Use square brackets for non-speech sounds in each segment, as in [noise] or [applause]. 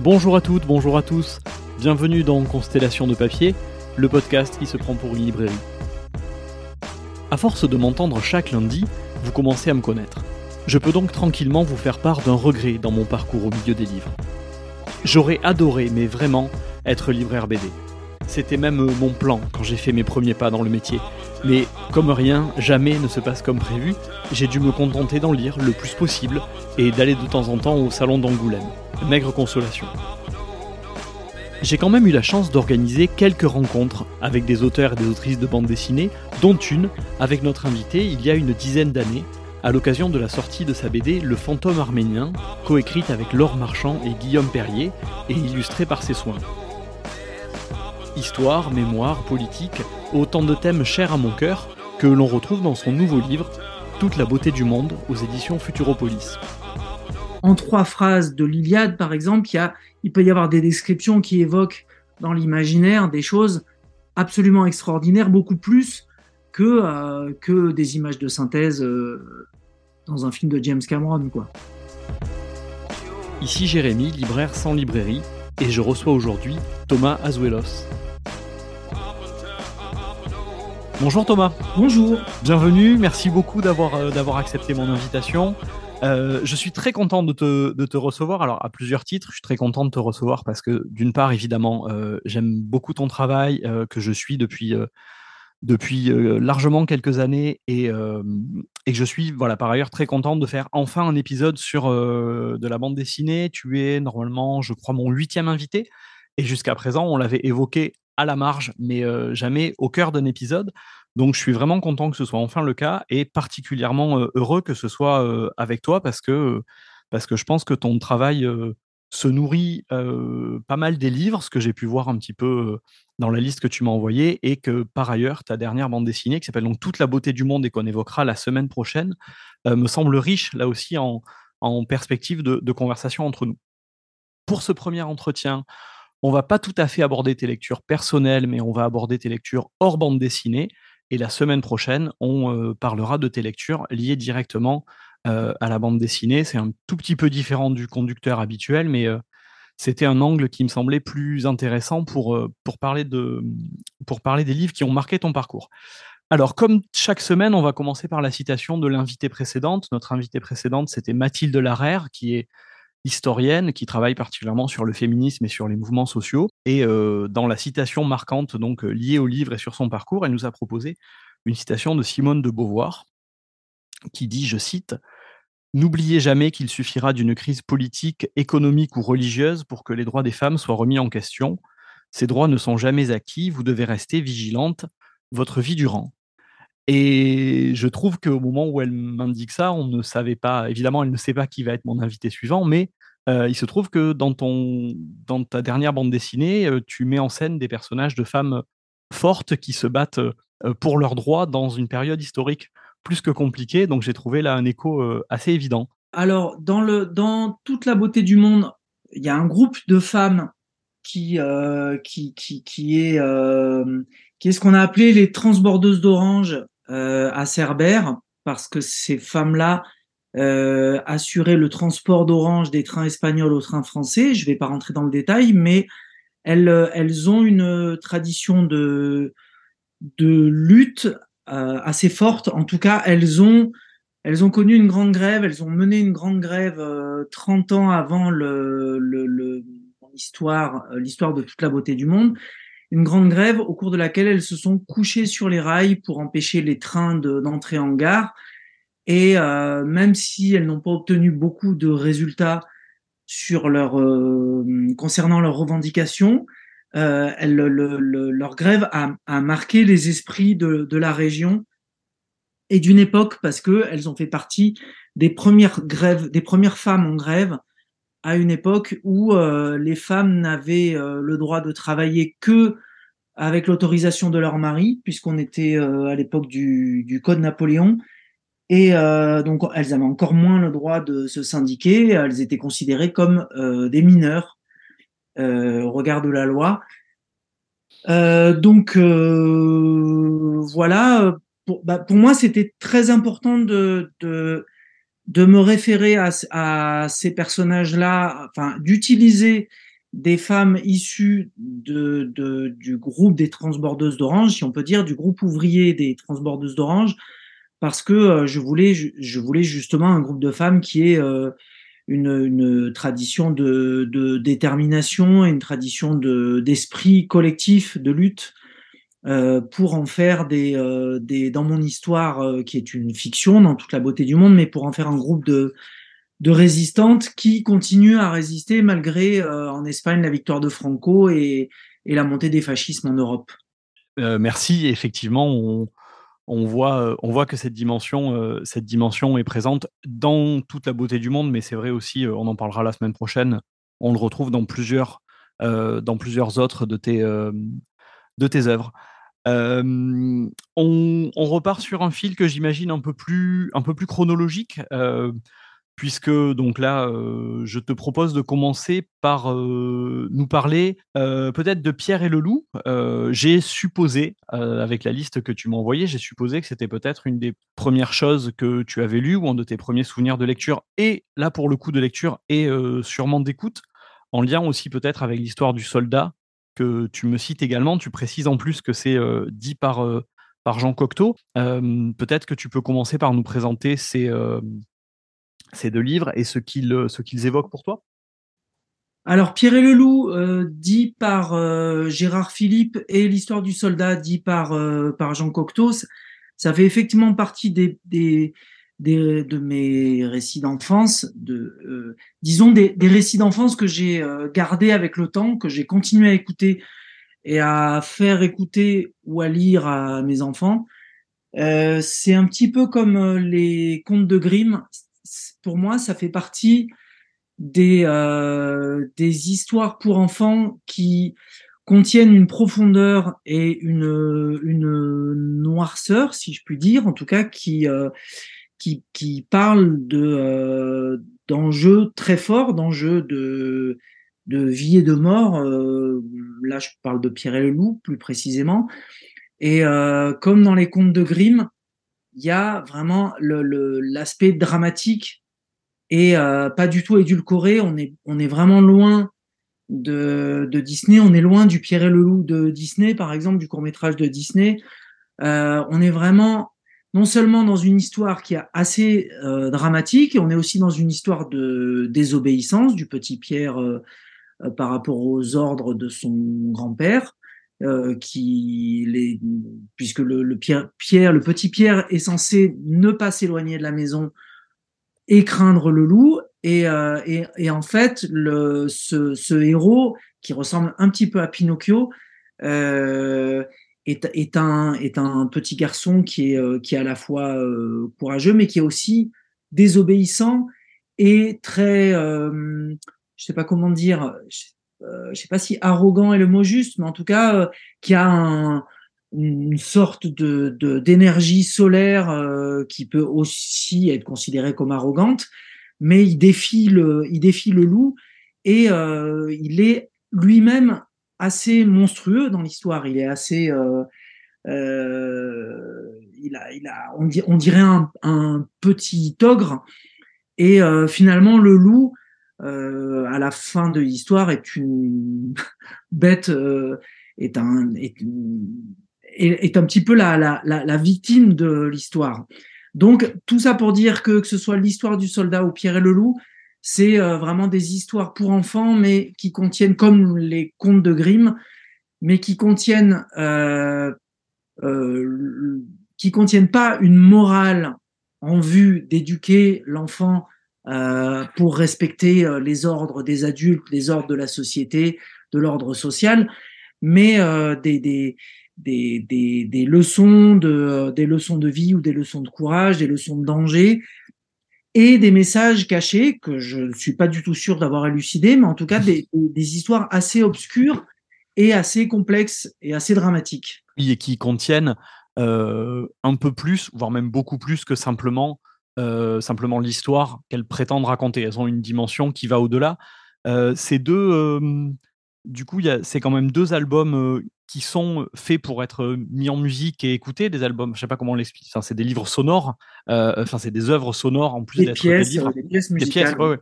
Bonjour à toutes, bonjour à tous. Bienvenue dans Constellation de papier, le podcast qui se prend pour une librairie. À force de m'entendre chaque lundi, vous commencez à me connaître. Je peux donc tranquillement vous faire part d'un regret dans mon parcours au milieu des livres. J'aurais adoré, mais vraiment, être libraire BD. C'était même mon plan quand j'ai fait mes premiers pas dans le métier. Mais comme rien, jamais ne se passe comme prévu, j'ai dû me contenter d'en lire le plus possible et d'aller de temps en temps au salon d'Angoulême. Maigre consolation. J'ai quand même eu la chance d'organiser quelques rencontres avec des auteurs et des autrices de bande dessinée, dont une avec notre invité il y a une dizaine d'années, à l'occasion de la sortie de sa BD Le fantôme arménien, coécrite avec Laure Marchand et Guillaume Perrier et illustrée par ses soins. Histoire, mémoire, politique, autant de thèmes chers à mon cœur que l'on retrouve dans son nouveau livre Toute la beauté du monde aux éditions Futuropolis. En trois phrases de l'Iliade, par exemple, il, y a, il peut y avoir des descriptions qui évoquent dans l'imaginaire des choses absolument extraordinaires, beaucoup plus que, euh, que des images de synthèse euh, dans un film de James Cameron. Quoi. Ici Jérémy, libraire sans librairie, et je reçois aujourd'hui Thomas Azuelos. Bonjour Thomas. Bonjour. Bienvenue, merci beaucoup d'avoir euh, d'avoir accepté mon invitation. Euh, je suis très content de te, de te, recevoir. Alors, à plusieurs titres, je suis très content de te recevoir parce que, d'une part, évidemment, euh, j'aime beaucoup ton travail que je suis depuis, depuis largement quelques années et, et, que je suis, voilà, par ailleurs, très content de faire enfin un épisode sur de la bande dessinée. Tu es normalement, je crois, mon huitième invité et jusqu'à présent, on l'avait évoqué à la marge, mais jamais au cœur d'un épisode. Donc, je suis vraiment content que ce soit enfin le cas et particulièrement heureux que ce soit avec toi parce que, parce que je pense que ton travail se nourrit pas mal des livres, ce que j'ai pu voir un petit peu dans la liste que tu m'as envoyée, et que par ailleurs, ta dernière bande dessinée, qui s'appelle donc Toute la beauté du monde et qu'on évoquera la semaine prochaine, me semble riche, là aussi, en, en perspective de, de conversation entre nous. Pour ce premier entretien, on va pas tout à fait aborder tes lectures personnelles, mais on va aborder tes lectures hors bande dessinée. Et la semaine prochaine, on euh, parlera de tes lectures liées directement euh, à la bande dessinée. C'est un tout petit peu différent du conducteur habituel, mais euh, c'était un angle qui me semblait plus intéressant pour, parler des livres qui ont marqué ton parcours. Alors, comme chaque semaine, on va commencer par la citation de l'invité précédente. Notre invitée précédente, c'était Mathilde Larère, qui est historienne qui travaille particulièrement sur le féminisme et sur les mouvements sociaux. Et euh, dans la citation marquante donc euh, liée au livre et sur son parcours, elle nous a proposé une citation de Simone de Beauvoir qui dit, je cite, N'oubliez jamais qu'il suffira d'une crise politique, économique ou religieuse pour que les droits des femmes soient remis en question. Ces droits ne sont jamais acquis, vous devez rester vigilante votre vie durant. Et je trouve qu'au moment où elle m'indique ça, on ne savait pas, évidemment, elle ne sait pas qui va être mon invité suivant, mais euh, il se trouve que dans, ton, dans ta dernière bande dessinée, euh, tu mets en scène des personnages de femmes fortes qui se battent euh, pour leurs droits dans une période historique plus que compliquée. Donc j'ai trouvé là un écho assez évident. Alors, dans, le, dans toute la beauté du monde, il y a un groupe de femmes qui, qui, qui, qui, est, qui est ce qu'on a appelé les transbordeuses d'orange à Cerbère, parce que ces femmes-là euh, assuraient le transport d'orange des trains espagnols aux trains français. Je ne vais pas rentrer dans le détail, mais elles, elles ont une tradition de, de lutte euh, assez forte. En tout cas, elles ont, elles ont connu une grande grève, elles ont mené une grande grève euh, 30 ans avant le, le, le l'histoire, euh, l'histoire de toute la beauté du monde une grande grève au cours de laquelle elles se sont couchées sur les rails pour empêcher les trains de, d'entrer en gare. Et euh, même si elles n'ont pas obtenu beaucoup de résultats sur leur, euh, concernant leurs revendications, euh, leur grève a, a, marqué les esprits de, de la région et d'une époque parce que elles ont fait partie des premières grèves, des premières femmes en grève à une époque où euh, les femmes n'avaient euh, le droit de travailler que avec l'autorisation de leur mari, puisqu'on était euh, à l'époque du, du, Code Napoléon. Et euh, donc, elles avaient encore moins le droit de se syndiquer. Elles étaient considérées comme euh, des mineurs au regard de la loi. donc, voilà. Pour, bah, pour moi, c'était très important de, de de me référer à, ces personnages-là, enfin, d'utiliser des femmes issues de, du groupe des transbordeuses d'Orange, si on peut dire, du groupe ouvrier des transbordeuses d'Orange, parce que euh, je, voulais, je, voulais justement un groupe de femmes qui est euh, une, tradition de, détermination et une tradition d'esprit collectif, de lutte, euh, pour en faire des, euh, dans mon histoire euh, qui est une fiction dans toute la beauté du monde, mais pour en faire un groupe de résistantes qui continuent à résister malgré en Espagne la victoire de Franco et, la montée des fascismes en Europe. merci. Effectivement, on, voit, que cette dimension, est présente dans toute la beauté du monde, mais c'est vrai aussi, on en parlera la semaine prochaine, on le retrouve dans plusieurs, autres de tes œuvres on, repart sur un fil que j'imagine un peu plus, chronologique, puisque donc là, je te propose de commencer par nous parler peut-être de Pierre et le loup. j'ai supposé, avec la liste que tu m'as envoyée, j'ai supposé que c'était peut-être une des premières choses que tu avais lues ou un de tes premiers souvenirs de lecture, et là pour le coup de lecture et sûrement d'écoute, en lien aussi peut-être avec l'histoire du soldat que tu me cites également. Tu précises en plus que c'est dit par, par Jean Cocteau. Peut-être que tu peux commencer par nous présenter ces, deux livres et ce qu'ils, ce qu'ils évoquent pour toi. Alors, Pierre et le loup, dit par Gérard Philippe, et l'histoire du soldat, dit par, Jean Cocteau, ça fait effectivement partie des, de mes récits d'enfance, de, euh, disons des, récits d'enfance que j'ai euh, gardés avec le temps, que j'ai continué à écouter et à faire écouter ou à lire à mes enfants. Euh, c'est un petit peu comme les contes de Grimm. Pour moi, ça fait partie des, des histoires pour enfants qui contiennent une profondeur et une, une noirceur, si je puis dire, en tout cas, qui, qui, parle euh, d'enjeux très forts, d'enjeux de, vie et de mort. Euh, là, je parle de Pierre et le loup, plus précisément. Et euh, comme dans les contes de Grimm, il y a vraiment l'aspect dramatique et pas du tout édulcoré. On est, vraiment loin de, Disney. On est loin du Pierre et le loup de Disney, par exemple, du court métrage de Disney. On est vraiment non seulement dans une histoire qui est assez euh, dramatique, on est aussi dans une histoire de désobéissance du petit Pierre euh, euh, par rapport aux ordres de son grand-père, qui les, puisque le, petit Pierre est censé ne pas s'éloigner de la maison et craindre le loup, et, en fait, ce, ce, héros qui ressemble un petit peu à Pinocchio, est, est, un, est un petit garçon qui est, euh, qui est à la fois euh, courageux, mais qui est aussi désobéissant et très, euh, je sais pas comment dire, je, euh, sais pas si arrogant est le mot juste, mais en tout cas, euh, qui a un, une sorte de d'énergie solaire qui peut aussi être considérée comme arrogante, mais il défie le, il défie le loup et il est lui-même assez monstrueux dans l'histoire. Il est assez. Euh, euh, il a, il a, on, on dirait un, petit ogre. Et euh, finalement, le loup, à la fin de l'histoire, est une [laughs] bête, est, un, est, est, un petit peu la, la, la, la victime de l'histoire. Donc, tout ça pour dire que, que ce soit l'histoire du soldat ou Pierre et le loup, c'est euh, vraiment des histoires pour enfants, mais qui contiennent, comme les contes de Grimm, mais qui contiennent, euh, euh, qui contiennent pas une morale en vue d'éduquer l'enfant pour respecter les ordres des adultes, les ordres de la société, de l'ordre social, mais des, des, des, des, leçons de, des leçons de vie ou des leçons de courage, des leçons de danger, et des messages cachés que je ne suis pas du tout sûr d'avoir élucidés, mais en tout cas des, des, histoires assez obscures et assez complexes et assez dramatiques. Oui, et qui contiennent euh, un peu plus, voire même beaucoup plus que simplement, euh, simplement l'histoire qu'elles prétendent raconter. Elles ont une dimension qui va au-delà. Euh, ces deux, du coup, c'est quand même deux albums qui sont faits pour être mis en musique et écoutés, des albums, je sais pas comment l'expliquer, enfin, c'est des livres sonores, enfin, c'est des œuvres sonores en plus d'être des livres. Des pièces musicales. Des pièces,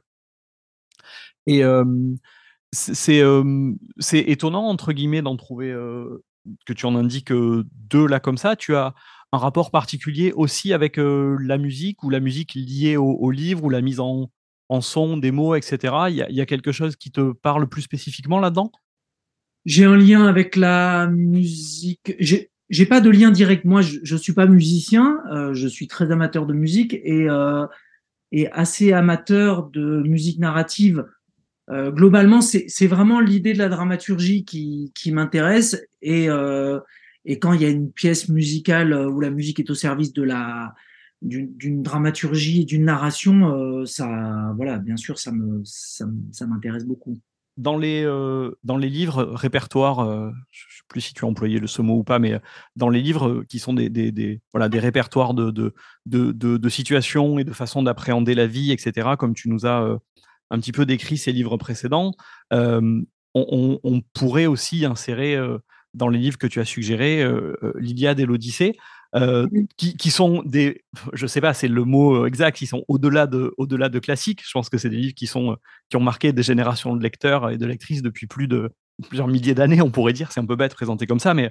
Et c'est étonnant, entre guillemets, d'en trouver, que tu en indiques deux là comme ça. Tu as un rapport particulier aussi avec la musique ou la musique liée au, livre ou la mise en, en son, des mots, etc. Il y, a, quelque chose qui te parle plus spécifiquement là-dedans? J'ai un lien avec la musique. J'ai pas de lien direct. Moi, je, je suis pas musicien. je suis très amateur de musique et, et assez amateur de musique narrative euh, globalement, c'est vraiment l'idée de la dramaturgie qui, m'intéresse. Et, euh, quand il y a une pièce musicale euh, où la musique est au service de la d'une dramaturgie et d'une narration, euh, ça, voilà, bien sûr, ça me ça, ça m'intéresse beaucoup. Dans les dans les livres répertoires, je ne sais plus si tu as employé le ce mot ou pas, mais dans les livres qui sont des, des, des voilà des répertoires de de, de, de, situations et de façon d'appréhender la vie, etc. Comme tu nous as un petit peu décrit ses livres précédents, euh, on, pourrait aussi insérer euh, dans les livres que tu as suggérés euh, l'Iliade et l'Odyssée. Qui, sont des, je sais pas, c'est le mot exact, ils sont au-delà de, au-delà de classiques. Je pense que c'est des livres qui sont, qui ont marqué des générations de lecteurs et de lectrices depuis plus de plusieurs milliers d'années, on pourrait dire. C'est un peu bête présenté comme ça, mais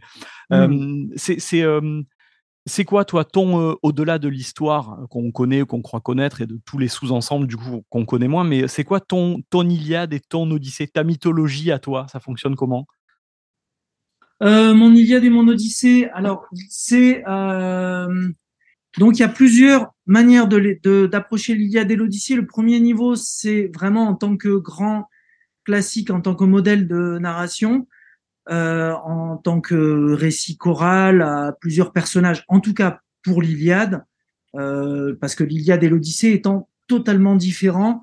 c'est, c'est quoi, toi, ton euh, au-delà de l'histoire qu'on connaît, qu'on croit connaître, et de tous les sous-ensembles du coup qu'on connaît moins, mais c'est quoi ton, ton Iliade et ton Odyssée, ta mythologie à toi Ça fonctionne comment? Euh, Mon Iliade et mon Odyssée, alors c'est euh, donc il y a plusieurs manières de d'approcher l'Iliade et l'Odyssée. Le premier niveau, c'est vraiment en tant que grand classique, en tant que modèle de narration. Euh, en tant que récit choral à plusieurs personnages, en tout cas pour l'Iliade, parce que l'Iliade et l'Odyssée étant totalement différents,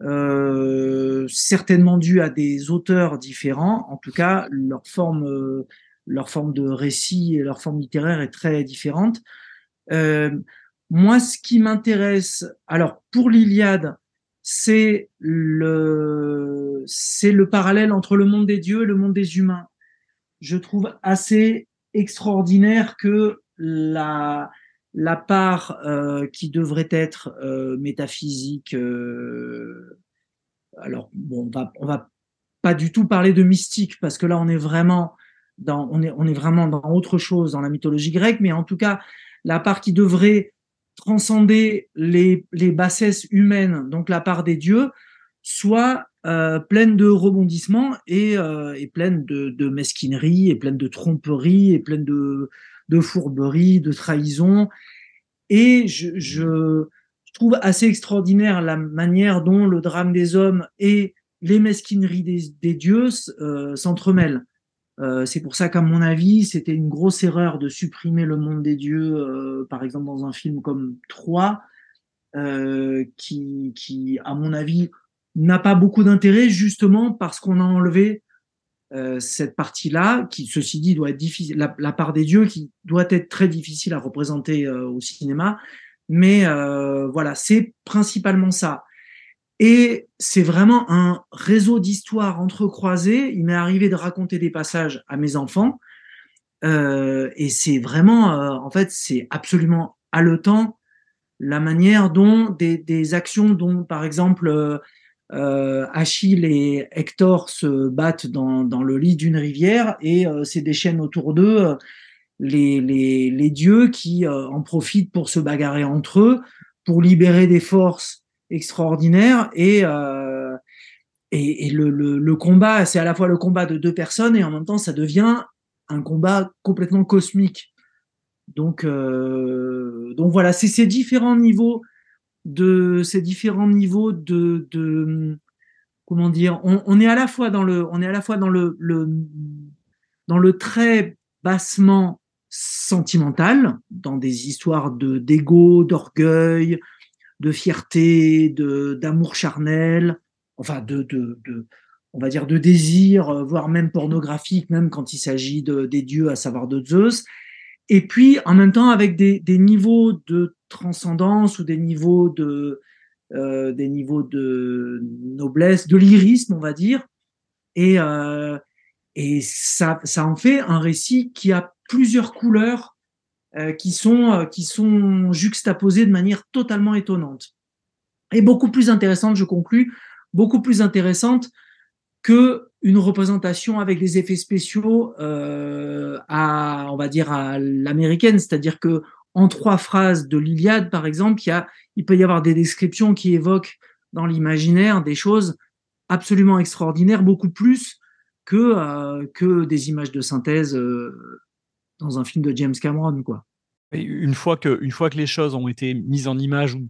euh, certainement dû à des auteurs différents, en tout cas leur forme, leur forme de récit et leur forme littéraire est très différente. moi, ce qui m'intéresse, alors pour l'Iliade, c'est le, c'est le parallèle entre le monde des dieux et le monde des humains je trouve assez extraordinaire que la, la part euh, qui devrait être euh, métaphysique, euh, alors bon, on va, va pas du tout parler de mystique parce que là on est vraiment dans, on est, vraiment dans autre chose dans la mythologie grecque, mais en tout cas la part qui devrait transcender les, bassesses humaines, donc la part des dieux, soit pleine de rebondissements et, et pleine de, de, mesquinerie, et pleine de tromperie, et pleine de, de fourberie, de trahison. Et je, je, trouve assez extraordinaire la manière dont le drame des hommes et les mesquineries des, dieux euh, s'entremêlent. Euh, c'est pour ça qu'à mon avis, c'était une grosse erreur de supprimer le monde des dieux, euh, par exemple dans un film comme Troie, qui, qui, à mon avis, n'a pas beaucoup d'intérêt justement parce qu'on a enlevé euh, cette partie-là, qui ceci dit doit être difficile, la, part des dieux qui doit être très difficile à représenter euh, au cinéma, mais euh, voilà, c'est principalement ça. Et c'est vraiment un réseau d'histoires entrecroisées. Il m'est arrivé de raconter des passages à mes enfants, et c'est vraiment, en fait, c'est absolument haletant la manière dont des, des actions dont, par exemple, euh, Achille et Hector se battent dans, dans le lit d'une rivière et euh, c'est des chaînes autour d'eux euh, les, les, les, dieux qui euh, en profitent pour se bagarrer entre eux, pour libérer des forces extraordinaires et, et, et le, le, le, combat, c'est à la fois le combat de deux personnes et en même temps ça devient un combat complètement cosmique. Donc, donc voilà, c'est ces différents niveaux de ces différents niveaux de, de comment dire, on, est à la fois dans le, on est à la fois dans le, dans le très bassement sentimental, dans des histoires de d'ego, d'orgueil, de fierté, de d'amour charnel, enfin de, de, de, on va dire de désir, voire même pornographique, même quand il s'agit de, des dieux, à savoir de Zeus. Et puis en même temps avec des, des niveaux de transcendance ou des niveaux de, euh, des niveaux de noblesse, de lyrisme, on va dire. Et, euh, et ça, ça en fait un récit qui a plusieurs couleurs euh, qui, sont, euh, qui sont juxtaposées de manière totalement étonnante. Et beaucoup plus intéressante, je conclus, beaucoup plus intéressante que une représentation avec des effets spéciaux euh, à, on va dire, à l'américaine, c'est-à-dire que en trois phrases de l'Iliade, par exemple, il, y a, il peut y avoir des descriptions qui évoquent dans l'imaginaire des choses absolument extraordinaires, beaucoup plus que, euh, que des images de synthèse euh, dans un film de James Cameron. Quoi. une, fois que, une fois que les choses ont été mises en image ou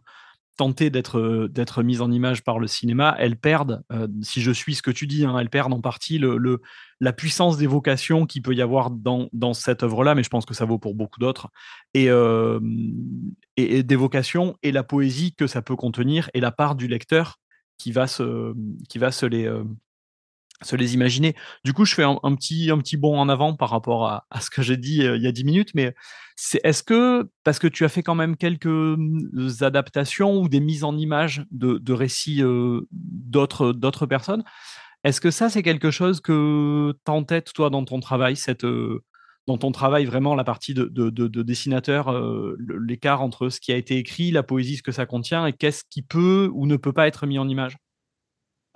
tentées d'être, d'être mises en image par le cinéma, elles perdent, euh, si je suis ce que tu dis, hein, elles perdent en partie le, la puissance d'évocation qu'il peut y avoir dans, dans cette œuvre-là, mais je pense que ça vaut pour beaucoup d'autres, et, et, d'évocation et la poésie que ça peut contenir et la part du lecteur qui va se, qui va se les, se les imaginer. Du coup, je fais un, petit, un petit bond en avant par rapport à, ce que j'ai dit euh, il y a 10 minutes, mais est-ce que, parce que tu as fait quand même quelques euh, adaptations ou des mises en image de, récits euh, d'autres, d'autres personnes, est-ce que ça, c'est quelque chose que tu en tête, toi, dans ton travail, cette, dans ton travail, vraiment, la partie de, de dessinateur, l'écart entre ce qui a été écrit, la poésie, ce que ça contient, et qu'est-ce qui peut ou ne peut pas être mis en image?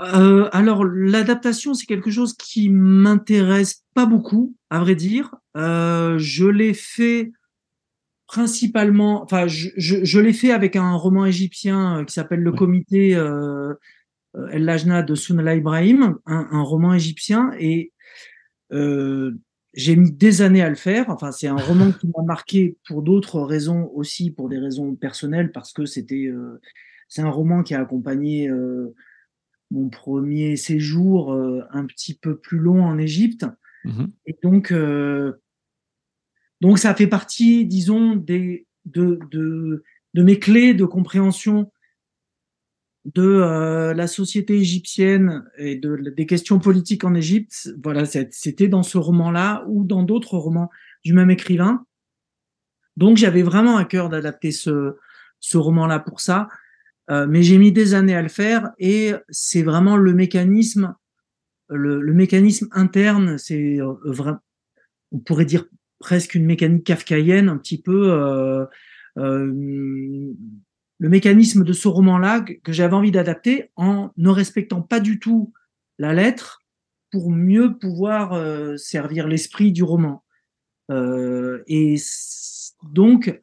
Euh, alors, l'adaptation, c'est quelque chose qui m'intéresse pas beaucoup, à vrai dire. Euh, je l'ai fait principalement, enfin, je, je, l'ai fait avec un roman égyptien euh, qui s'appelle Le Comité euh, El Lajna de Sunala Ibrahim, un, un, roman égyptien, et euh, j'ai mis des années à le faire. Enfin, c'est un roman qui m'a marqué pour d'autres raisons aussi, pour des raisons personnelles, parce que c'était, c'est un roman qui a accompagné mon premier séjour euh, un petit peu plus long en Égypte. Mmh Et donc, euh, donc, ça fait partie, disons, des, de, de, de mes clés de compréhension de euh, la société égyptienne et de, des questions politiques en Égypte. Voilà, c'était dans ce roman-là ou dans d'autres romans du même écrivain. Donc, j'avais vraiment à cœur d'adapter ce, ce roman-là pour ça. Euh, mais j'ai mis des années à le faire et c'est vraiment le mécanisme, le, le mécanisme interne, c'est euh, on pourrait dire presque une mécanique kafkaïenne, un petit peu euh, euh le mécanisme de ce roman-là que j'avais envie d'adapter en ne respectant pas du tout la lettre pour mieux pouvoir servir l'esprit du roman. et donc,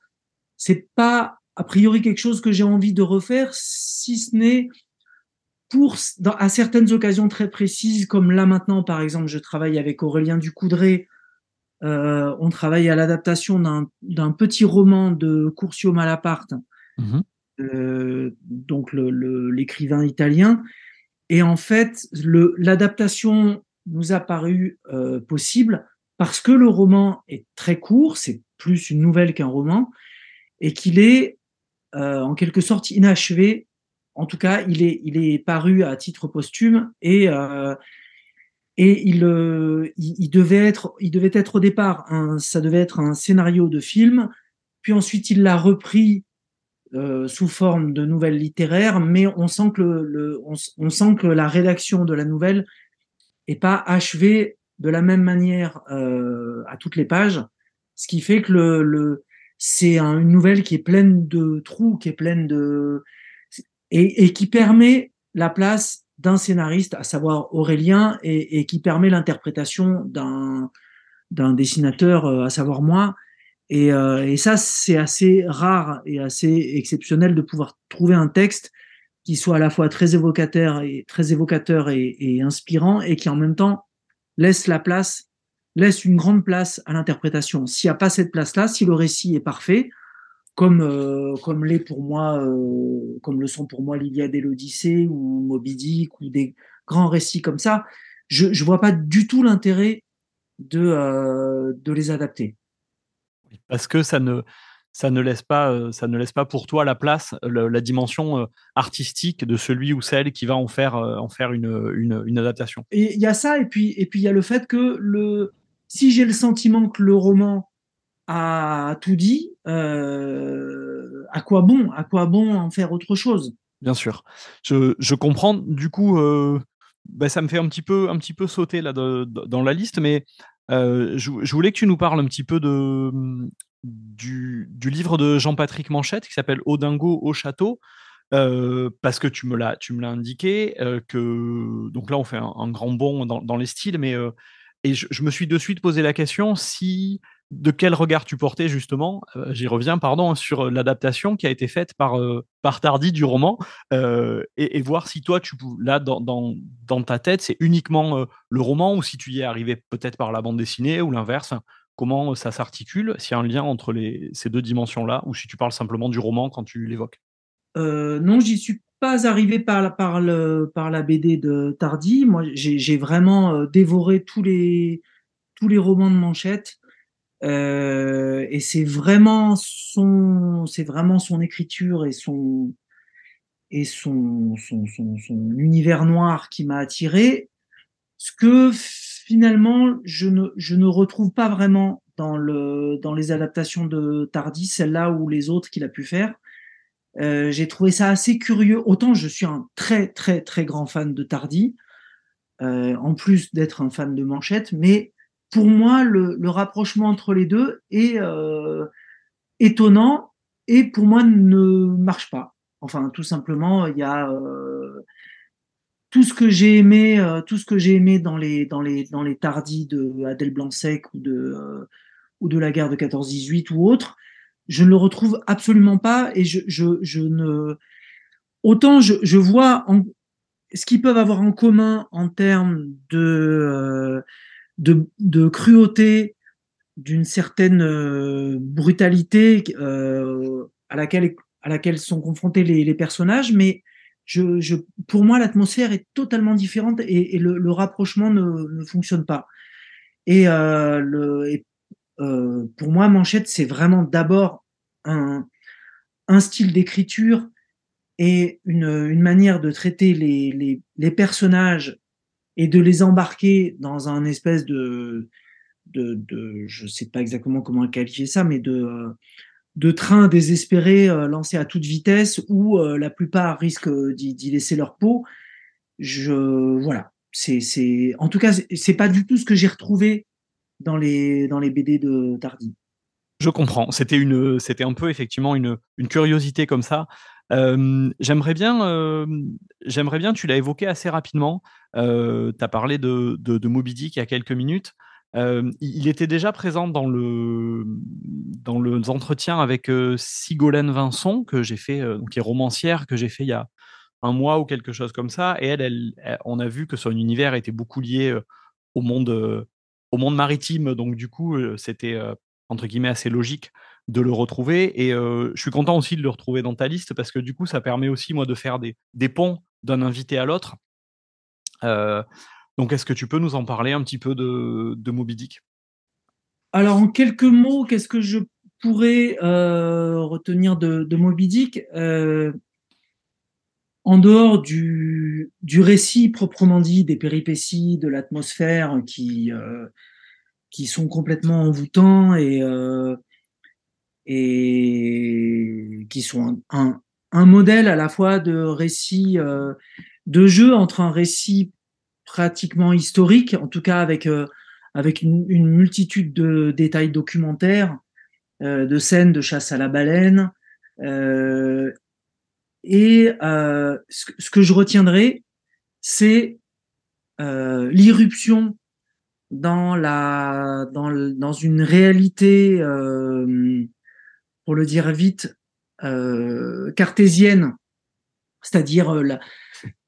c'est pas a priori quelque chose que j'ai envie de refaire, si ce n'est pour, dans, à certaines occasions très précises, comme là maintenant, par exemple, je travaille avec Aurélien Ducoudray, euh, on travaille à l'adaptation d'un petit roman de Curcio Malaparte, mmh euh, donc l'écrivain le, italien. Et en fait, l'adaptation nous a paru euh, possible parce que le roman est très court, c'est plus une nouvelle qu'un roman, et qu'il est euh, en quelque sorte inachevé. En tout cas, il est, il est paru à titre posthume et, euh, et il, euh, il, devait être, il devait être au départ, un, ça devait être un scénario de film, puis ensuite il l'a repris euh, sous forme de nouvelle littéraire, mais on sent que le, le on, sent que la rédaction de la nouvelle est pas achevée de la même manière euh, à toutes les pages, ce qui fait que le, le c'est une nouvelle qui est pleine de trous, qui est pleine de et, qui permet la place d'un scénariste, à savoir Aurélien, et, qui permet l'interprétation d'un dessinateur, euh, à savoir moi. Et, euh, et ça, c'est assez rare et assez exceptionnel de pouvoir trouver un texte qui soit à la fois très évocateur et très évocateur et inspirant, et qui en même temps laisse la place laisse une grande place à l'interprétation. S'il n'y a pas cette place-là, si le récit est parfait, comme euh, comme l'est pour moi, euh, comme le sont pour moi l'Iliade et l'Odyssée ou Moby Dick ou des grands récits comme ça, je ne vois pas du tout l'intérêt de euh, de les adapter. Parce que ça ne ça ne laisse pas ça ne laisse pas pour toi la place la, dimension artistique de celui ou celle qui va en faire en faire une, une, une adaptation. Et il y a ça et puis et puis il y a le fait que le si j'ai le sentiment que le roman a tout dit, euh, à quoi bon À quoi bon en faire autre chose? Bien sûr. Je, comprends. Du coup, euh, bah, ça me fait un petit peu, un petit peu sauter là dans la liste, mais je, je, voulais que tu nous parles un petit peu de, du, livre de Jean-Patrick Manchette qui s'appelle Odingo au château. Euh, parce que tu me l'as, tu me l'as indiqué, euh, que donc là on fait un, grand bond dans, les styles, mais euh, et je, me suis de suite posé la question si de quel regard tu portais justement, j'y reviens pardon, sur l'adaptation qui a été faite par par Tardy du roman, et, et, voir si toi tu là dans, dans, dans ta tête c'est uniquement le roman ou si tu y es arrivé peut-être par la bande dessinée ou l'inverse. Comment ça s'articule S'il y a un lien entre les, ces deux dimensions-là, ou si tu parles simplement du roman quand tu l'évoques? Euh, non, j'y suis pas arrivé par la, par, le, par la BD de Tardy. Moi, j'ai vraiment euh, dévoré tous les, tous les romans de Manchette. Euh, et c'est vraiment son, c'est vraiment son écriture et son, et son, son, son, son univers noir qui m'a attiré. Ce que finalement, je ne, je ne retrouve pas vraiment dans, le, dans les adaptations de Tardy, celle-là ou les autres qu'il a pu faire. Euh, j'ai trouvé ça assez curieux. Autant je suis un très très très grand fan de Tardy, euh, en plus d'être un fan de Manchette, mais pour moi le, rapprochement entre les deux est euh, étonnant et pour moi ne marche pas. Enfin, tout simplement, il y a tout ce que j'ai aimé, tout ce que j'ai aimé dans les dans les dans les Tardy de Adèle Blanc-Sec ou de ou de la guerre de 14-18 ou autre je ne le retrouve absolument pas et je, ne autant je, vois ce qu'ils peuvent avoir en commun en termes de, euh, de, cruauté, d'une certaine euh, brutalité euh, à, laquelle, à laquelle sont confrontés les, personnages, mais je, pour moi, l'atmosphère est totalement différente et, le, rapprochement ne, ne fonctionne pas. Et, le, euh, pour moi, Manchette, c'est vraiment d'abord un, un, style d'écriture et une, une, manière de traiter les, les, personnages et de les embarquer dans un espèce de, de, de je sais pas exactement comment qualifier ça, mais de, de train désespéré euh, lancé à toute vitesse où euh, la plupart risquent d'y laisser leur peau. Je, voilà. C'est, en tout cas, c'est pas du tout ce que j'ai retrouvé dans les, dans les BD de Tardy. Je comprends. C'était une, c'était un peu effectivement une, une curiosité comme ça. Euh, j'aimerais bien, euh, j'aimerais bien, tu l'as évoqué assez rapidement. Euh, tu as parlé de, de, de, Moby Dick il y a quelques minutes. il était déjà présent dans le dans le entretien avec Sigolène Vincent que j'ai fait, qui est romancière que j'ai fait il y a un mois ou quelque chose comme ça. Et elle, elle, on a vu que son univers était beaucoup lié au monde au monde maritime. Donc, du coup, c'était entre guillemets assez logique de le retrouver. Et je suis content aussi de le retrouver dans ta liste parce que du coup, ça permet aussi, moi, de faire des, des ponts d'un invité à l'autre. donc, est-ce que tu peux nous en parler un petit peu de, de Moby Dick? Alors, en quelques mots, qu'est-ce que je pourrais retenir de, de, Moby Dick? En dehors du, récit proprement dit, des péripéties, de l'atmosphère qui, euh, qui sont complètement envoûtants et, euh, qui sont un, modèle à la fois de récit, euh, de jeu entre un récit pratiquement historique, en tout cas avec, avec une, multitude de détails documentaires, de scènes de chasse à la baleine, et euh, ce, que je retiendrai, c'est euh, l'irruption dans la dans, dans une réalité, euh, pour le dire vite, euh, cartésienne, c'est-à-dire euh, la,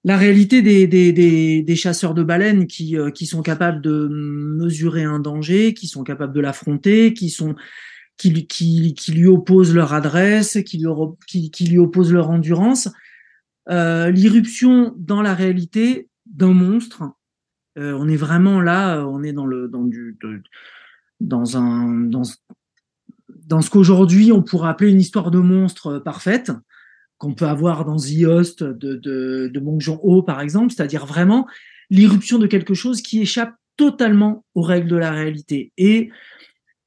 la réalité des, des, des, des, chasseurs de baleines qui, qui sont capables de mesurer un danger, qui sont capables de l'affronter, qui sont qui, lui opposent leur adresse, qui lui, qui, opposent leur endurance. Euh, L'irruption dans la réalité d'un monstre. Euh, on est vraiment là, on est dans le dans du dans un dans dans ce qu'aujourd'hui on pourrait appeler une histoire de monstre parfaite qu'on peut avoir dans The Host de de, de Bong Joon-ho par exemple, c'est-à-dire vraiment l'irruption de quelque chose qui échappe totalement aux règles de la réalité et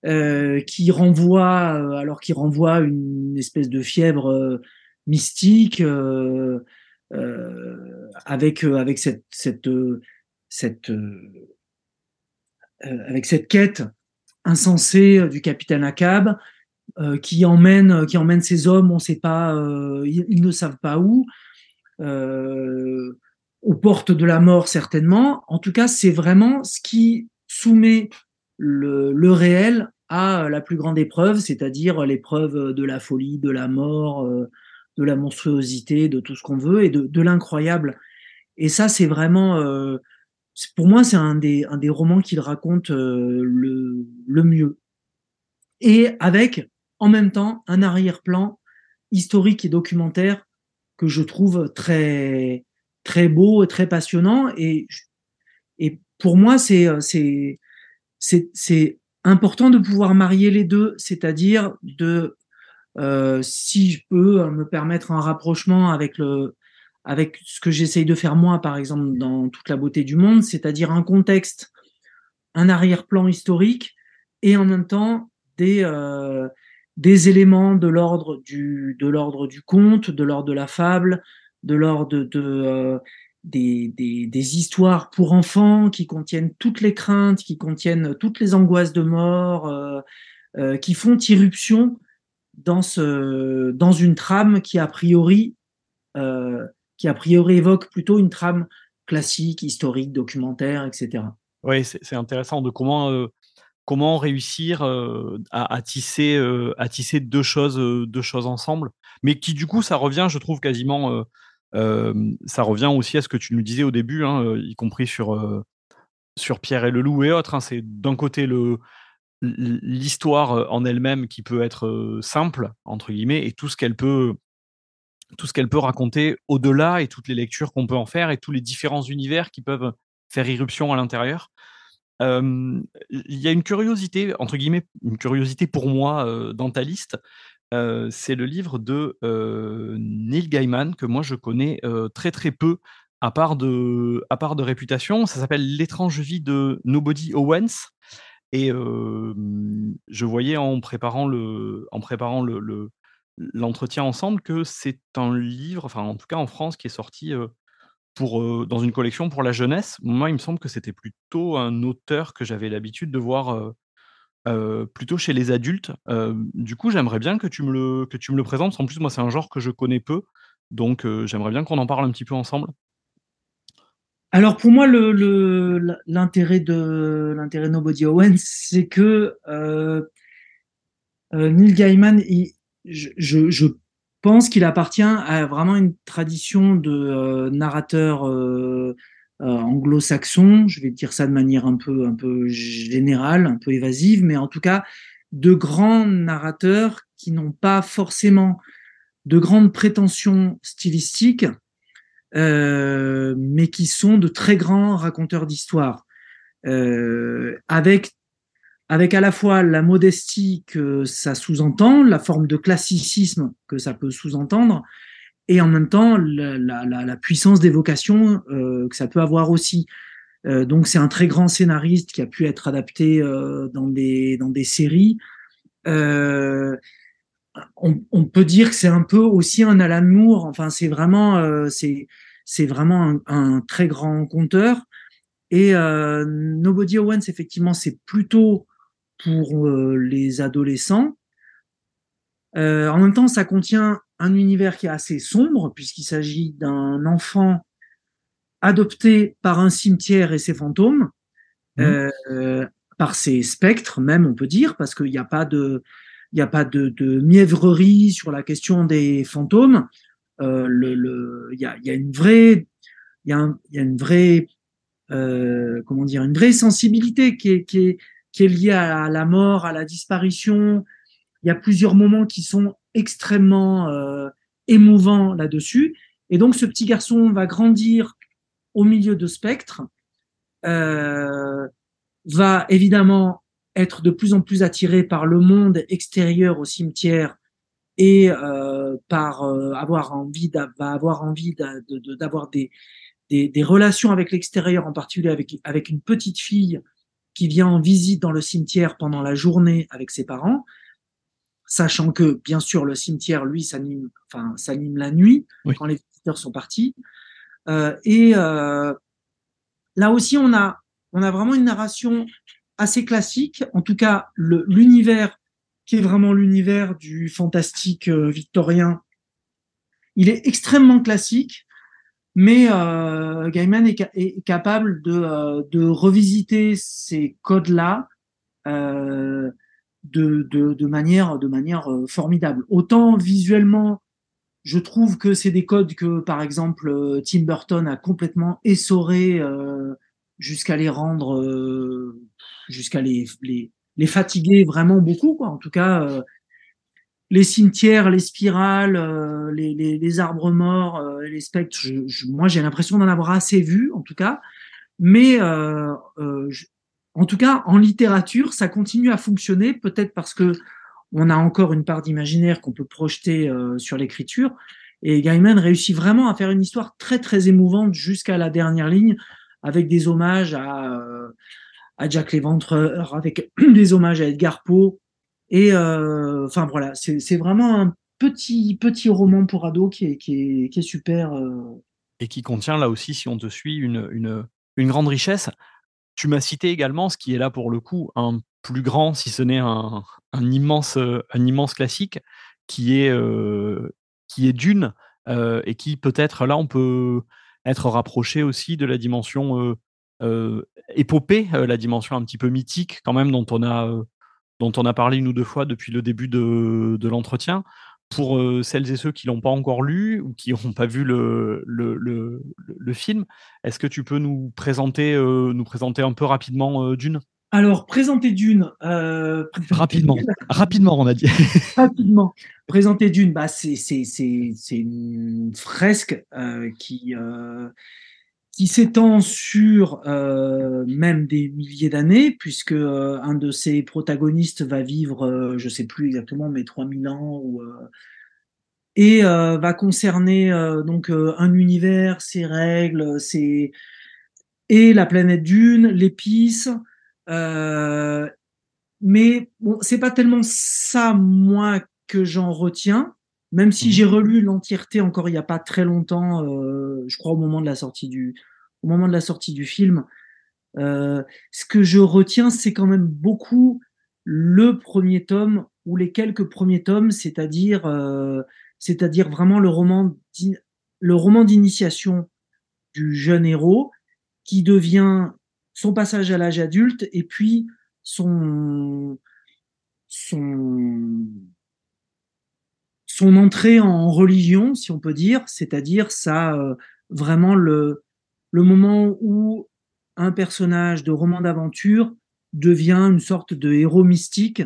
euh, qui renvoie, euh, alors qui renvoie une espèce de fièvre euh, mystique, avec avec cette cette cette avec cette quête insensée du capitaine Akab qui emmène qui emmène ses hommes, on sait pas, ils, ne savent pas où, aux portes de la mort certainement. En tout cas, c'est vraiment ce qui soumet le, le réel à la plus grande épreuve, c'est-à-dire l'épreuve de la folie, de la mort, euh, de la monstruosité, de tout ce qu'on veut et de, l'incroyable. Et ça, c'est vraiment, euh, pour moi, c'est un des, un des romans qu'il raconte euh, le, le mieux. Et avec, en même temps, un arrière-plan historique et documentaire que je trouve très, très beau et très passionnant. Et, et pour moi, c'est, c'est, c'est important de pouvoir marier les deux, c'est-à-dire de, euh, si je peux me permettre un rapprochement avec le, avec ce que j'essaye de faire moi, par exemple, dans toute la beauté du monde, c'est-à-dire un contexte, un arrière-plan historique et en même temps des, euh, des éléments de l'ordre du, de l'ordre du conte, de l'ordre de la fable, de l'ordre de, euh, des, des, histoires pour enfants qui contiennent toutes les craintes, qui contiennent toutes les angoisses de mort, euh, euh, qui font irruption dans, ce, dans une trame qui a priori euh, qui a priori évoque plutôt une trame classique, historique, documentaire, etc. Oui, c'est intéressant de comment comment réussir à, tisser à tisser deux choses deux choses ensemble, mais qui du coup ça revient, je trouve quasiment ça revient aussi à ce que tu nous disais au début, hein, y compris sur, sur Pierre et le loup et autres. Hein. C'est d'un côté l'histoire en elle-même qui peut être simple, entre guillemets, et tout ce qu'elle peut, tout ce qu'elle peut raconter au-delà et toutes les lectures qu'on peut en faire et tous les différents univers qui peuvent faire irruption à l'intérieur. Il y a une curiosité, entre guillemets, une curiosité pour moi dans ta liste, euh, c'est le livre de euh, Neil Gaiman que moi je connais euh, très très peu à part de, à part de réputation. Ça s'appelle L'étrange vie de Nobody Owens. Et je voyais en préparant le, en préparant le, l'entretien ensemble que c'est un livre, enfin en tout cas en France, qui est sorti pour, dans une collection pour la jeunesse. Moi, il me semble que c'était plutôt un auteur que j'avais l'habitude de voir plutôt chez les adultes. du coup, j'aimerais bien que tu me le que tu me le présentes. En plus, moi, c'est un genre que je connais peu, donc j'aimerais bien qu'on en parle un petit peu ensemble. Alors pour moi, l'intérêt de l'intérêt Nobody Owens, c'est que, Neil Gaiman, je je pense qu'il appartient à vraiment une tradition de, narrateur, anglo-saxon, je vais dire ça de manière un peu, un peu générale, un peu évasive, mais en tout cas de grands narrateurs qui n'ont pas forcément de grandes prétentions stylistiques, euh, mais qui sont de très grands raconteurs d'histoire, euh, avec avec à la fois la modestie que ça sous-entend, la forme de classicisme que ça peut sous-entendre, et en même temps la, puissance d'évocation euh, que ça peut avoir aussi. Euh, donc c'est un très grand scénariste qui a pu être adapté euh, dans des dans des séries. Euh, on, peut dire que c'est un peu aussi un Alan Moore. Enfin c'est vraiment c'est c'est vraiment un, un, très grand conteur. Et Nobody Owens effectivement c'est plutôt pour les adolescents. en même temps, ça contient un univers qui est assez sombre, puisqu'il s'agit d'un enfant adopté par un cimetière et ses fantômes, mmh. euh, par ses spectres même, on peut dire, parce qu'il n'y a pas de, il n'y a pas de, de, mièvrerie sur la question des fantômes. Euh, le, il y a, y a une vraie, il y a, un, y a une vraie, euh, comment dire, une vraie sensibilité qui est, qui est, qui est liée à la mort, à la disparition. Il y a plusieurs moments qui sont extrêmement euh, émouvant là-dessus. Et donc, ce petit garçon va grandir au milieu de spectres, euh, va évidemment être de plus en plus attiré par le monde extérieur au cimetière et euh, par euh, avoir envie va avoir envie d'avoir des, des, des, relations avec l'extérieur, en particulier avec, avec une petite fille qui vient en visite dans le cimetière pendant la journée avec ses parents sachant que bien sûr le cimetière, lui, s'anime, enfin, s'anime la nuit quand les visiteurs sont partis. Euh, et euh, là aussi, on a, on a vraiment une narration assez classique. En tout cas, l'univers qui est vraiment l'univers du fantastique euh, victorien, il est extrêmement classique mais Gaiman est, est capable de, de, revisiter ces codes-là euh, de, de, de, manière, de manière euh, formidable. Autant visuellement, je trouve que c'est des codes que, par exemple, euh, Tim Burton a complètement essoré jusqu'à les rendre, jusqu'à les, les, les, fatiguer vraiment beaucoup. Quoi. En tout cas, les cimetières, les spirales, euh, les, les, les, arbres morts, euh, les spectres, je, je, moi j'ai l'impression d'en avoir assez vu en tout cas. Mais euh, euh en tout cas, en littérature, ça continue à fonctionner, peut-être parce que on a encore une part d'imaginaire qu'on peut projeter euh, sur l'écriture. Et Gaiman réussit vraiment à faire une histoire très très émouvante jusqu'à la dernière ligne, avec des hommages à, à Jack Léventreur, avec [clears throat] des hommages à Edgar Poe, et euh, enfin voilà, c'est vraiment un petit petit roman pour ado qui est, qui est, qui est super. Euh. Et qui contient là aussi, si on te suit, une, une, une grande richesse. Tu m'as cité également ce qui est là pour le coup un plus grand, si ce n'est un, immense, un immense classique, qui est, qui est Dune, et qui peut-être là on peut être rapproché aussi de la dimension euh épopée, la dimension un petit peu mythique quand même dont on a dont on a parlé une ou deux fois depuis le début de, de l'entretien. Pour euh, celles et ceux qui l'ont pas encore lu ou qui n'ont pas vu le, le, le, le film, est-ce que tu peux nous présenter, euh, nous présenter un peu rapidement euh, Dune? Alors, présenter Dune. Rapidement, rapidement, on a dit. [laughs] rapidement. Présenter Dune, bah, c'est une fresque qui, qui s'étend sur euh, même des milliers d'années, puisque euh, un de ses protagonistes va vivre, euh, je sais plus exactement, mais 3000 ans, ou, et va concerner donc un univers, ses règles, ses et la planète Dune, l'épice. mais bon, c'est pas tellement ça moi que j'en retiens même si mmh j'ai relu l'entièreté encore il n'y a pas très longtemps, euh, je crois au moment de la sortie du, au moment de la sortie du film, euh, ce que je retiens, c'est quand même beaucoup le premier tome ou les quelques premiers tomes, c'est-à-dire, euh, c'est-à-dire vraiment le roman, le roman d'initiation du jeune héros qui devient son passage à l'âge adulte et puis son son son entrée en religion, si on peut dire, c'est-à-dire ça euh, vraiment le, le moment où un personnage de roman d'aventure devient une sorte de héros mystique.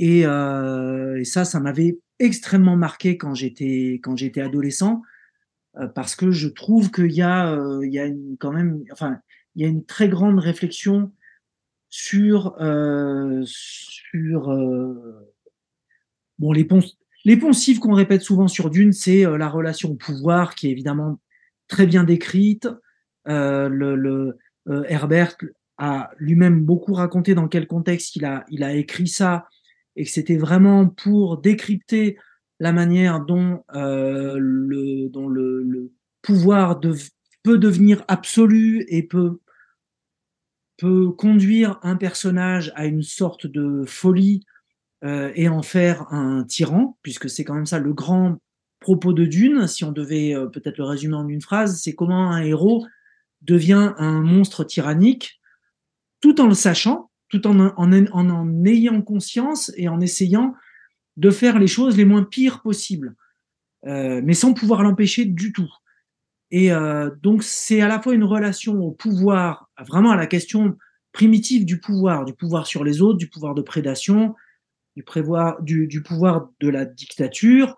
Et, euh, et ça, ça m'avait extrêmement marqué quand j'étais quand j'étais adolescent, euh, parce que je trouve qu'il y a euh, il y a une, quand même, enfin, il y a une très grande réflexion sur euh, sur bon les ponts les poncifs qu'on répète souvent sur Dune, c'est euh, la relation au pouvoir qui est évidemment très bien décrite. Euh, euh, Herbert a lui-même beaucoup raconté dans quel contexte il a, écrit ça et que c'était vraiment pour décrypter la manière dont, le, pouvoir peut devenir absolu et peut conduire un personnage à une sorte de folie euh, et en faire un tyran, puisque c'est quand même ça le grand propos de Dune, si on devait euh, peut-être le résumer en une phrase, c'est comment un héros devient un monstre tyrannique, tout en le sachant, tout en en, ayant conscience et en essayant de faire les choses les moins pires possibles, euh, mais sans pouvoir l'empêcher du tout. Et donc c'est à la fois une relation au pouvoir, vraiment à la question primitive du pouvoir, du pouvoir sur les autres, du pouvoir de prédation, du, prévoir, du, du pouvoir de la dictature.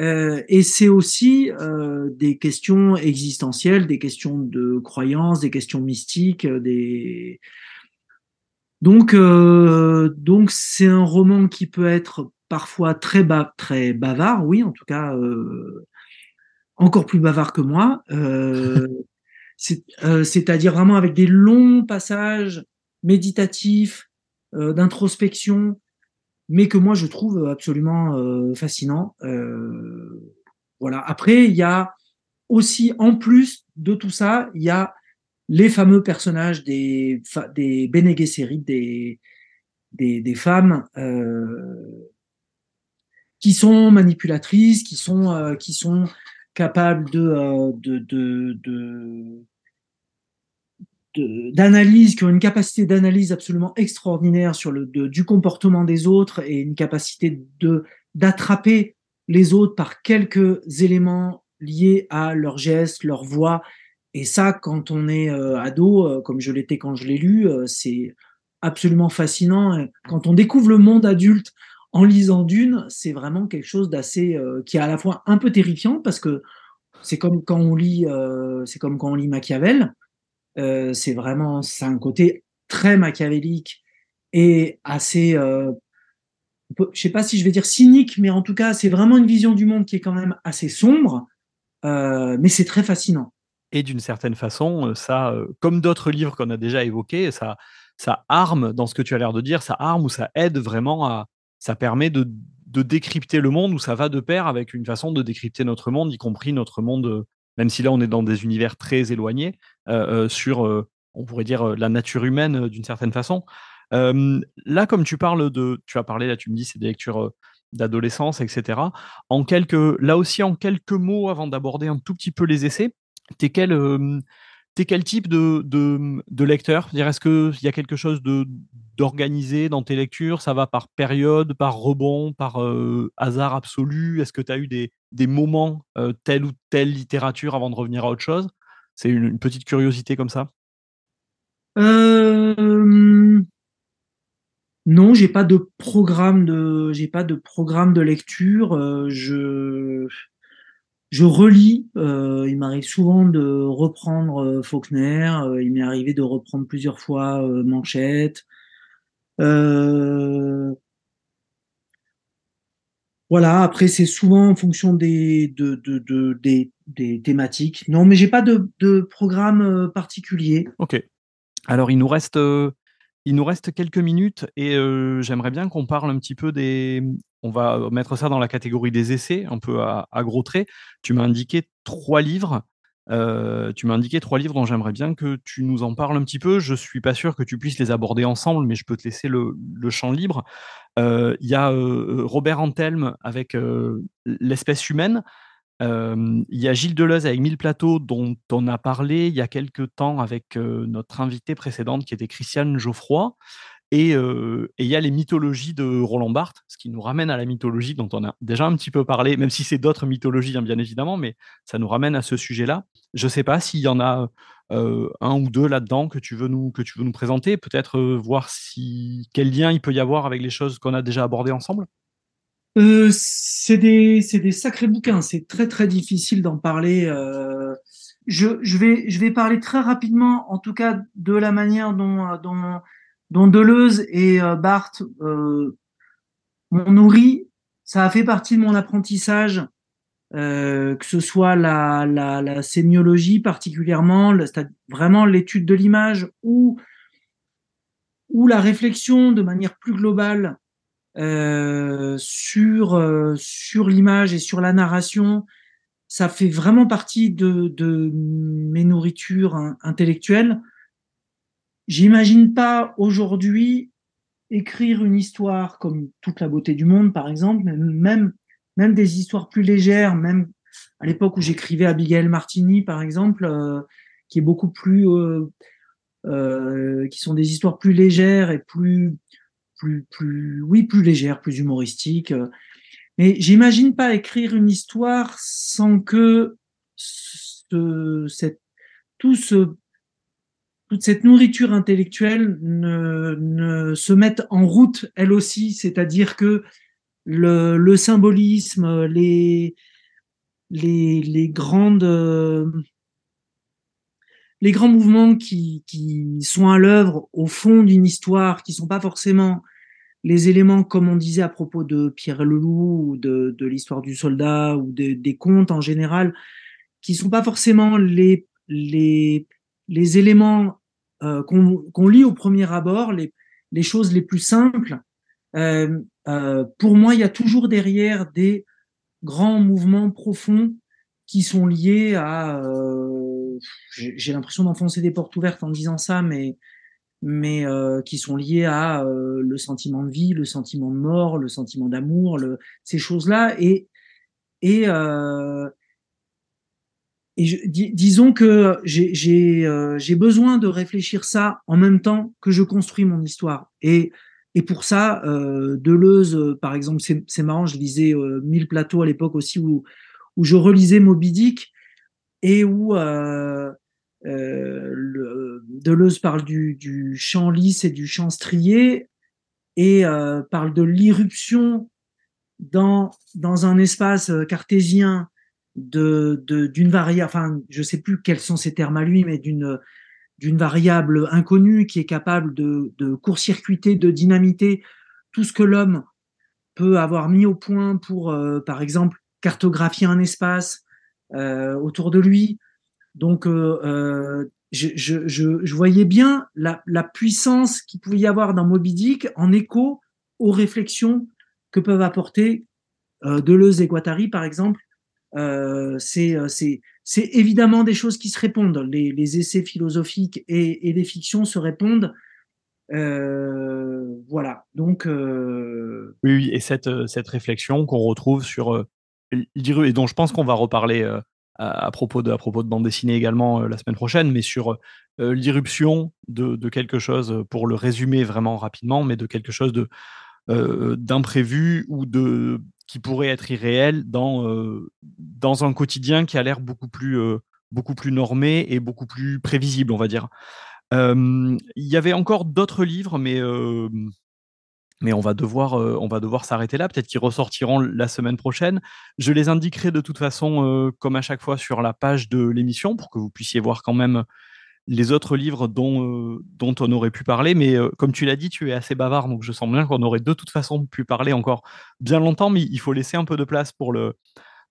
Euh, et c'est aussi euh, des questions existentielles, des questions de croyances, des questions mystiques, euh, des donc euh, donc c'est un roman qui peut être parfois très ba très bavard, oui, en tout cas euh, encore plus bavard que moi. Euh, [laughs] c'est-à-dire vraiment avec des longs passages méditatifs d'introspection mais que moi je trouve absolument fascinant. voilà. Après, il y a aussi, en plus de tout ça, il y a les fameux personnages des, des des, des, femmes euh, qui sont manipulatrices, qui sont, euh, capables euh, de d'analyse, qui ont une capacité d'analyse absolument extraordinaire sur le du comportement des autres et une capacité de d'attraper les autres par quelques éléments liés à leurs gestes, leur voix. Et ça, quand on est euh, ado, euh, comme je l'étais quand je l'ai lu, euh, c'est absolument fascinant. Quand on découvre le monde adulte en lisant Dune, c'est vraiment quelque chose d'assez qui est à la fois un peu terrifiant parce que c'est comme quand on lit, c'est comme quand on lit Machiavel. C'est vraiment, c'est un côté très machiavélique et assez, je sais pas si je vais dire cynique, mais en tout cas, c'est vraiment une vision du monde qui est quand même assez sombre, mais c'est très fascinant. Et d'une certaine façon, ça, comme d'autres livres qu'on a déjà évoqués, ça, ça arme, dans ce que tu as l'air de dire, ça arme ou ça aide vraiment à. Ça permet de, de décrypter le monde ou ça va de pair avec une façon de décrypter notre monde, y compris notre monde, même si là on est dans des univers très éloignés, sur, on pourrait dire, la nature humaine d'une certaine façon. là, comme tu parles de. Tu as parlé, là, tu me dis, c'est des lectures d'adolescence, etc. En quelques, là aussi, en quelques mots, avant d'aborder un tout petit peu les essais, t'es quel, es quel type de, de, lecteur? Est-ce qu'il y a quelque chose de, d'organisé dans tes lectures? Ça va par période, par rebond, par hasard absolu? Est-ce que tu as eu des, des moments, telle ou telle littérature avant de revenir à autre chose? C'est une, petite curiosité comme ça? Non, j'ai pas de programme de, pas de programme de lecture. je relis. Il m'arrive souvent de reprendre Faulkner. Il m'est arrivé de reprendre plusieurs fois Manchette. Voilà. Après, c'est souvent en fonction des, de, de, des, thématiques. Non, mais j'ai pas de, programme particulier. Ok. Alors, il nous reste il nous reste quelques minutes et j'aimerais bien qu'on parle un petit peu des. On va mettre ça dans la catégorie des essais, un peu à, gros traits. Tu m'as indiqué trois livres. tu m'as indiqué trois livres dont j'aimerais bien que tu nous en parles un petit peu. Je suis pas sûr que tu puisses les aborder ensemble, mais je peux te laisser le, champ libre. Il y a Robert Antelme avec L'espèce humaine. Il y a Gilles Deleuze avec Mille plateaux dont on a parlé il y a quelques temps avec notre invitée précédente qui était Christiane Geoffroy. Et il y a les mythologies de Roland Barthes, ce qui nous ramène à la mythologie dont on a déjà un petit peu parlé, même si c'est d'autres mythologies, hein, bien évidemment, mais ça nous ramène à ce sujet-là. Je ne sais pas s'il y en a un ou deux là-dedans que tu veux nous, que tu veux nous présenter, peut-être voir si, quel lien il peut y avoir avec les choses qu'on a déjà abordées ensemble? Euh, c'est des, des sacrés bouquins. C'est très très difficile d'en parler. Euh, je, je, vais, je vais parler très rapidement, en tout cas, de la manière dont, dont Deleuze et euh, Barthes euh, m'ont nourri. Ça a fait partie de mon apprentissage, euh, que ce soit la, la, la sémiologie particulièrement, vraiment l'étude de l'image ou, la réflexion de manière plus globale euh, sur, l'image et sur la narration, ça fait vraiment partie de mes nourritures intellectuelles. J'imagine pas aujourd'hui écrire une histoire comme Toute la beauté du monde, par exemple, même, même des histoires plus légères, même à l'époque où j'écrivais Abigail Martini, par exemple, euh, qui est beaucoup plus, euh, qui sont des histoires plus légères et plus plus, plus, oui, plus légère, plus humoristique. Euh. Mais j'imagine pas écrire une histoire sans que ce, cette, tout ce, toute cette nourriture intellectuelle ne, se mette en route elle aussi, c'est-à-dire que le, le, symbolisme, les, les, les grandes les grands mouvements qui, qui sont à l'œuvre au fond d'une histoire, qui sont pas forcément les éléments, comme on disait à propos de Pierre Leloup ou de, de l'histoire du soldat ou des contes en général, qui sont pas forcément les, les, les éléments euh, qu'on lit au premier abord, les, les choses les plus simples. Euh, euh, pour moi, il y a toujours derrière des grands mouvements profonds qui sont liés à. Euh, j'ai l'impression d'enfoncer des portes ouvertes en disant ça, mais mais euh, qui sont liés à euh, le sentiment de vie, le sentiment de mort, le sentiment d'amour, ces choses-là. Et, et, euh, et je, disons que j'ai euh, besoin de réfléchir ça en même temps que je construis mon histoire. Et, et pour ça, euh, Deleuze, par exemple, c'est marrant, je lisais Mille plateaux à l'époque aussi où, où je relisais Moby Dick et où euh, euh, le, Deleuze parle du, du, champ lisse et du champ strié et euh, parle de l'irruption dans, dans un espace euh, cartésien d'une variable, enfin je sais plus quels sont ces termes à lui, mais d'une d'une variable inconnue qui est capable de, de court-circuiter, de dynamiter tout ce que l'homme peut avoir mis au point pour, euh, par exemple, cartographier un espace euh, autour de lui, donc, euh, euh, je, je, je, voyais bien la, la puissance qu'il pouvait y avoir dans Moby Dick en écho aux réflexions que peuvent apporter Deleuze et Guattari, par exemple. Euh, c'est évidemment des choses qui se répondent. Les, les essais philosophiques et, les fictions se répondent. Euh, voilà. Donc. Euh... Oui, oui, et cette, réflexion qu'on retrouve sur et dont je pense qu'on va reparler à, propos de, bande dessinée également euh, la semaine prochaine, mais sur euh, l'irruption de, de, quelque chose, pour le résumer vraiment rapidement, mais de quelque chose de euh, d'imprévu ou de qui pourrait être irréel dans, dans un quotidien qui a l'air beaucoup plus, beaucoup plus normé et beaucoup plus prévisible, on va dire. Il y avait encore d'autres livres, mais mais on va devoir, euh, on va devoir s'arrêter là. Peut-être qu'ils ressortiront la semaine prochaine. Je les indiquerai de toute façon, euh, comme à chaque fois, sur la page de l'émission pour que vous puissiez voir quand même les autres livres dont, euh, dont on aurait pu parler. Mais comme tu l'as dit, tu es assez bavard, donc je sens bien qu'on aurait de toute façon pu parler encore bien longtemps, mais il faut laisser un peu de place pour le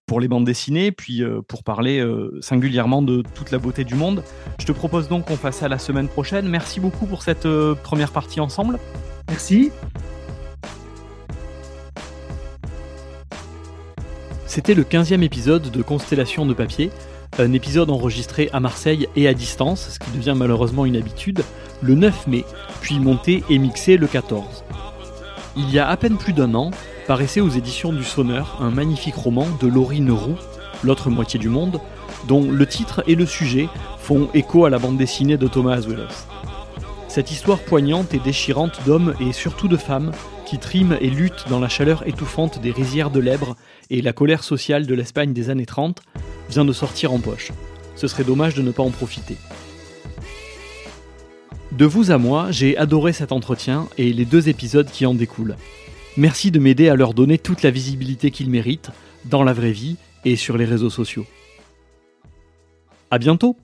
pour les bandes dessinées, puis pour parler singulièrement de toute la beauté du monde. Je te propose donc qu'on fasse ça la semaine prochaine. Merci beaucoup pour cette première partie ensemble. Merci. C'était le 15e épisode de Constellation de papier, un épisode enregistré à Marseille et à distance, ce qui devient malheureusement une habitude, le 9 mai, puis monté et mixé le 14. Il y a à peine plus d'un an, paraissait aux éditions du Sonneur un magnifique roman de Laurine Roux, L'autre moitié du monde, dont le titre et le sujet font écho à la bande dessinée de Thomas Azuelos. Cette histoire poignante et déchirante d'hommes et surtout de femmes qui triment et luttent dans la chaleur étouffante des rizières de l'Ebre et la colère sociale de l'Espagne des années 30 vient de sortir en poche. Ce serait dommage de ne pas en profiter. De vous à moi, j'ai adoré cet entretien et les deux épisodes qui en découlent. Merci de m'aider à leur donner toute la visibilité qu'ils méritent, dans la vraie vie et sur les réseaux sociaux. A bientôt